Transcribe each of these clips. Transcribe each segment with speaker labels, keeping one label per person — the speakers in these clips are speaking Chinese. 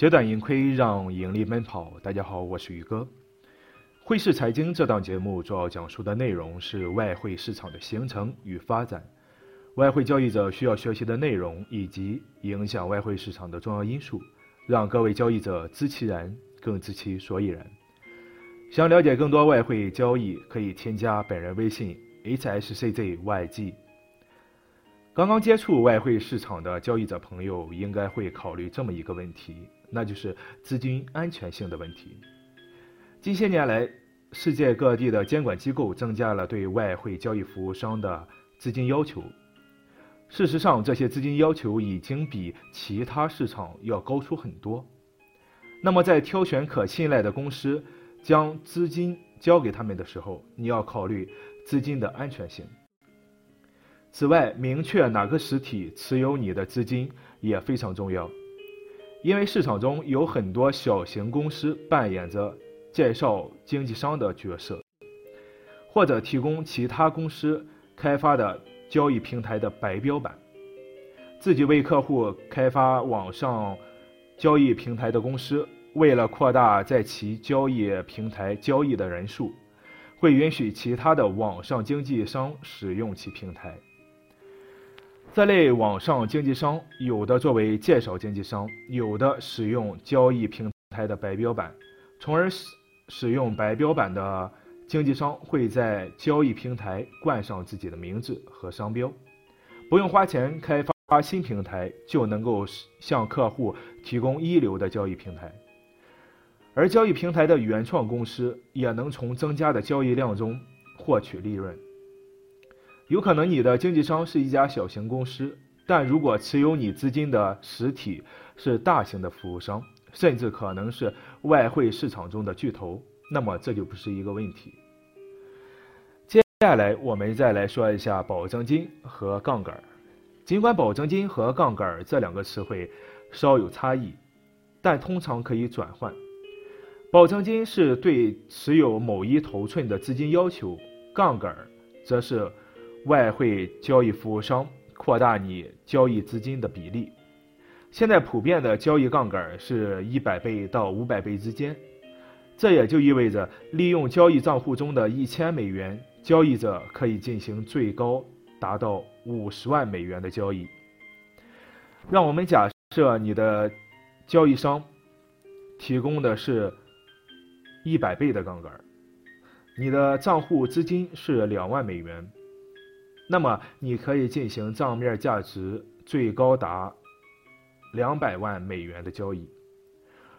Speaker 1: 截短盈亏，让盈利奔跑。大家好，我是宇哥。汇市财经这档节目主要讲述的内容是外汇市场的形成与发展，外汇交易者需要学习的内容以及影响外汇市场的重要因素，让各位交易者知其然，更知其所以然。想了解更多外汇交易，可以添加本人微信 hsczyg。刚刚接触外汇市场的交易者朋友，应该会考虑这么一个问题。那就是资金安全性的问题。近些年来，世界各地的监管机构增加了对外汇交易服务商的资金要求。事实上，这些资金要求已经比其他市场要高出很多。那么，在挑选可信赖的公司将资金交给他们的时候，你要考虑资金的安全性。此外，明确哪个实体持有你的资金也非常重要。因为市场中有很多小型公司扮演着介绍经纪商的角色，或者提供其他公司开发的交易平台的白标版。自己为客户开发网上交易平台的公司，为了扩大在其交易平台交易的人数，会允许其他的网上经纪商使用其平台。这类网上经纪商有的作为介绍经纪商，有的使用交易平台的白标版，从而使使用白标版的经纪商会在交易平台冠上自己的名字和商标，不用花钱开发新平台就能够向客户提供一流的交易平台，而交易平台的原创公司也能从增加的交易量中获取利润。有可能你的经纪商是一家小型公司，但如果持有你资金的实体是大型的服务商，甚至可能是外汇市场中的巨头，那么这就不是一个问题。接下来我们再来说一下保证金和杠杆。尽管保证金和杠杆这两个词汇稍有差异，但通常可以转换。保证金是对持有某一头寸的资金要求，杠杆则是。外汇交易服务商扩大你交易资金的比例。现在普遍的交易杠杆是一百倍到五百倍之间，这也就意味着利用交易账户中的一千美元，交易者可以进行最高达到五十万美元的交易。让我们假设你的交易商提供的是一百倍的杠杆，你的账户资金是两万美元。那么，你可以进行账面价值最高达两百万美元的交易。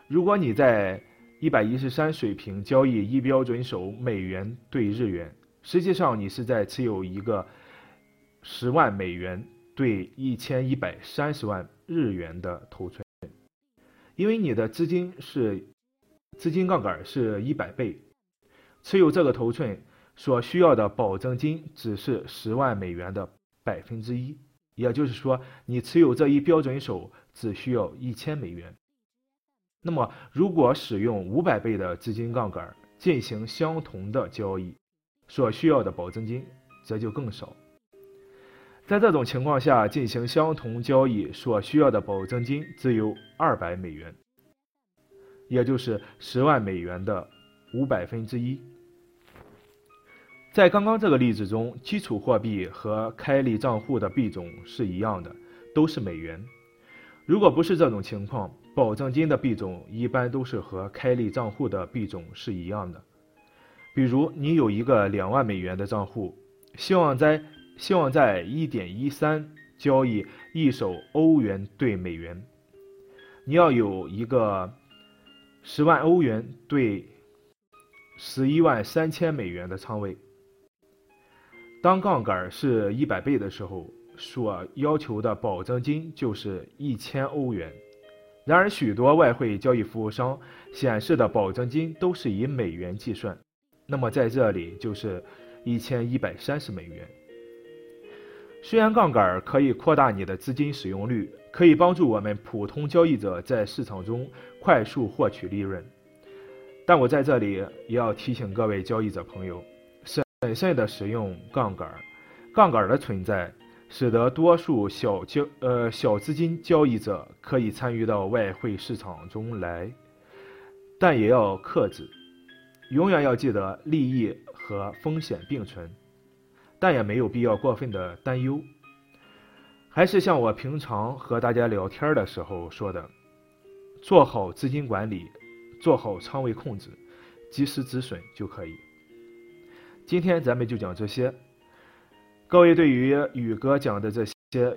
Speaker 1: 如果你在一百一十三水平交易一标准手美元兑日元，实际上你是在持有一个十万美元兑一千一百三十万日元的头寸，因为你的资金是资金杠杆是一百倍，持有这个头寸。所需要的保证金只是十万美元的百分之一，也就是说，你持有这一标准手只需要一千美元。那么，如果使用五百倍的资金杠杆进行相同的交易，所需要的保证金则就更少。在这种情况下进行相同交易所需要的保证金只有二百美元，也就是十万美元的五百分之一。在刚刚这个例子中，基础货币和开立账户的币种是一样的，都是美元。如果不是这种情况，保证金的币种一般都是和开立账户的币种是一样的。比如，你有一个两万美元的账户，希望在希望在一点一三交易一手欧元兑美元，你要有一个十万欧元兑十一万三千美元的仓位。当杠杆是一百倍的时候，所要求的保证金就是一千欧元。然而，许多外汇交易服务商显示的保证金都是以美元计算，那么在这里就是一千一百三十美元。虽然杠杆可以扩大你的资金使用率，可以帮助我们普通交易者在市场中快速获取利润，但我在这里也要提醒各位交易者朋友。谨慎的使用杠杆，杠杆的存在使得多数小交呃小资金交易者可以参与到外汇市场中来，但也要克制，永远要记得利益和风险并存，但也没有必要过分的担忧。还是像我平常和大家聊天的时候说的，做好资金管理，做好仓位控制，及时止损就可以。今天咱们就讲这些。各位对于宇哥讲的这些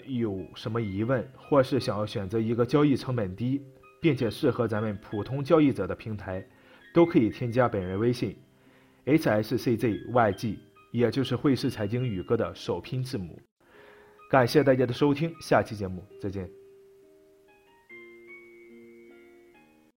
Speaker 1: 有什么疑问，或是想要选择一个交易成本低，并且适合咱们普通交易者的平台，都可以添加本人微信 hsczyg，也就是汇市财经宇哥的首拼字母。感谢大家的收听，下期节目再见。